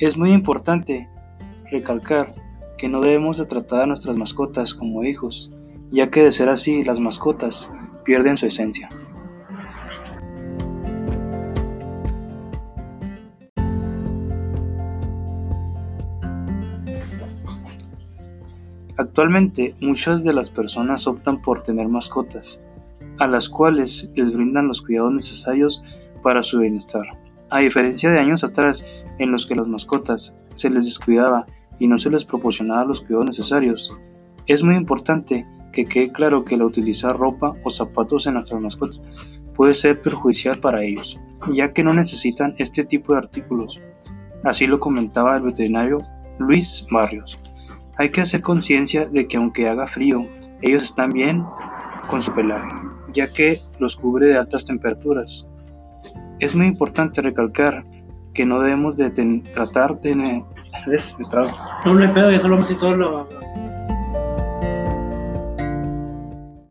Es muy importante recalcar que no debemos de tratar a nuestras mascotas como hijos, ya que de ser así las mascotas pierden su esencia. Actualmente muchas de las personas optan por tener mascotas, a las cuales les brindan los cuidados necesarios para su bienestar. A diferencia de años atrás en los que las mascotas se les descuidaba y no se les proporcionaba los cuidados necesarios, es muy importante que quede claro que el utilizar ropa o zapatos en nuestras mascotas puede ser perjudicial para ellos, ya que no necesitan este tipo de artículos. Así lo comentaba el veterinario Luis Barrios. Hay que hacer conciencia de que aunque haga frío, ellos están bien con su pelaje, ya que los cubre de altas temperaturas. Es muy importante recalcar que no debemos de tratar de... No, no hay pedo, ya solo vamos todo lo...